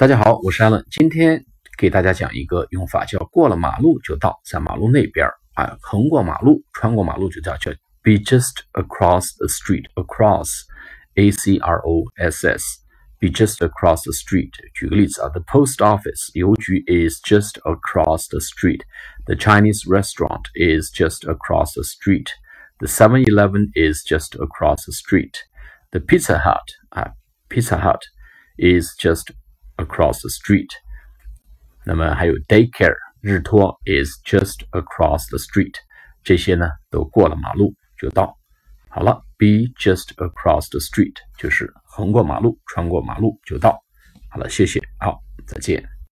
大家好，我是 Allen，今天给大家讲一个用法，叫过了马路就到，在马路那边啊，横过马路、穿过马路就叫叫 be just across the street，across，a c r o s s，be just across the street。举个例子啊，the post office 邮局 is just across the street，the Chinese restaurant is just across the street，the Seven Eleven is just across the street，the Pizza Hut 啊，Pizza Hut is just across the street。那么还有 daycare 日托 is just across the street，这些呢都过了马路就到。好了，be just across the street 就是横过马路、穿过马路就到。好了，谢谢，好，再见。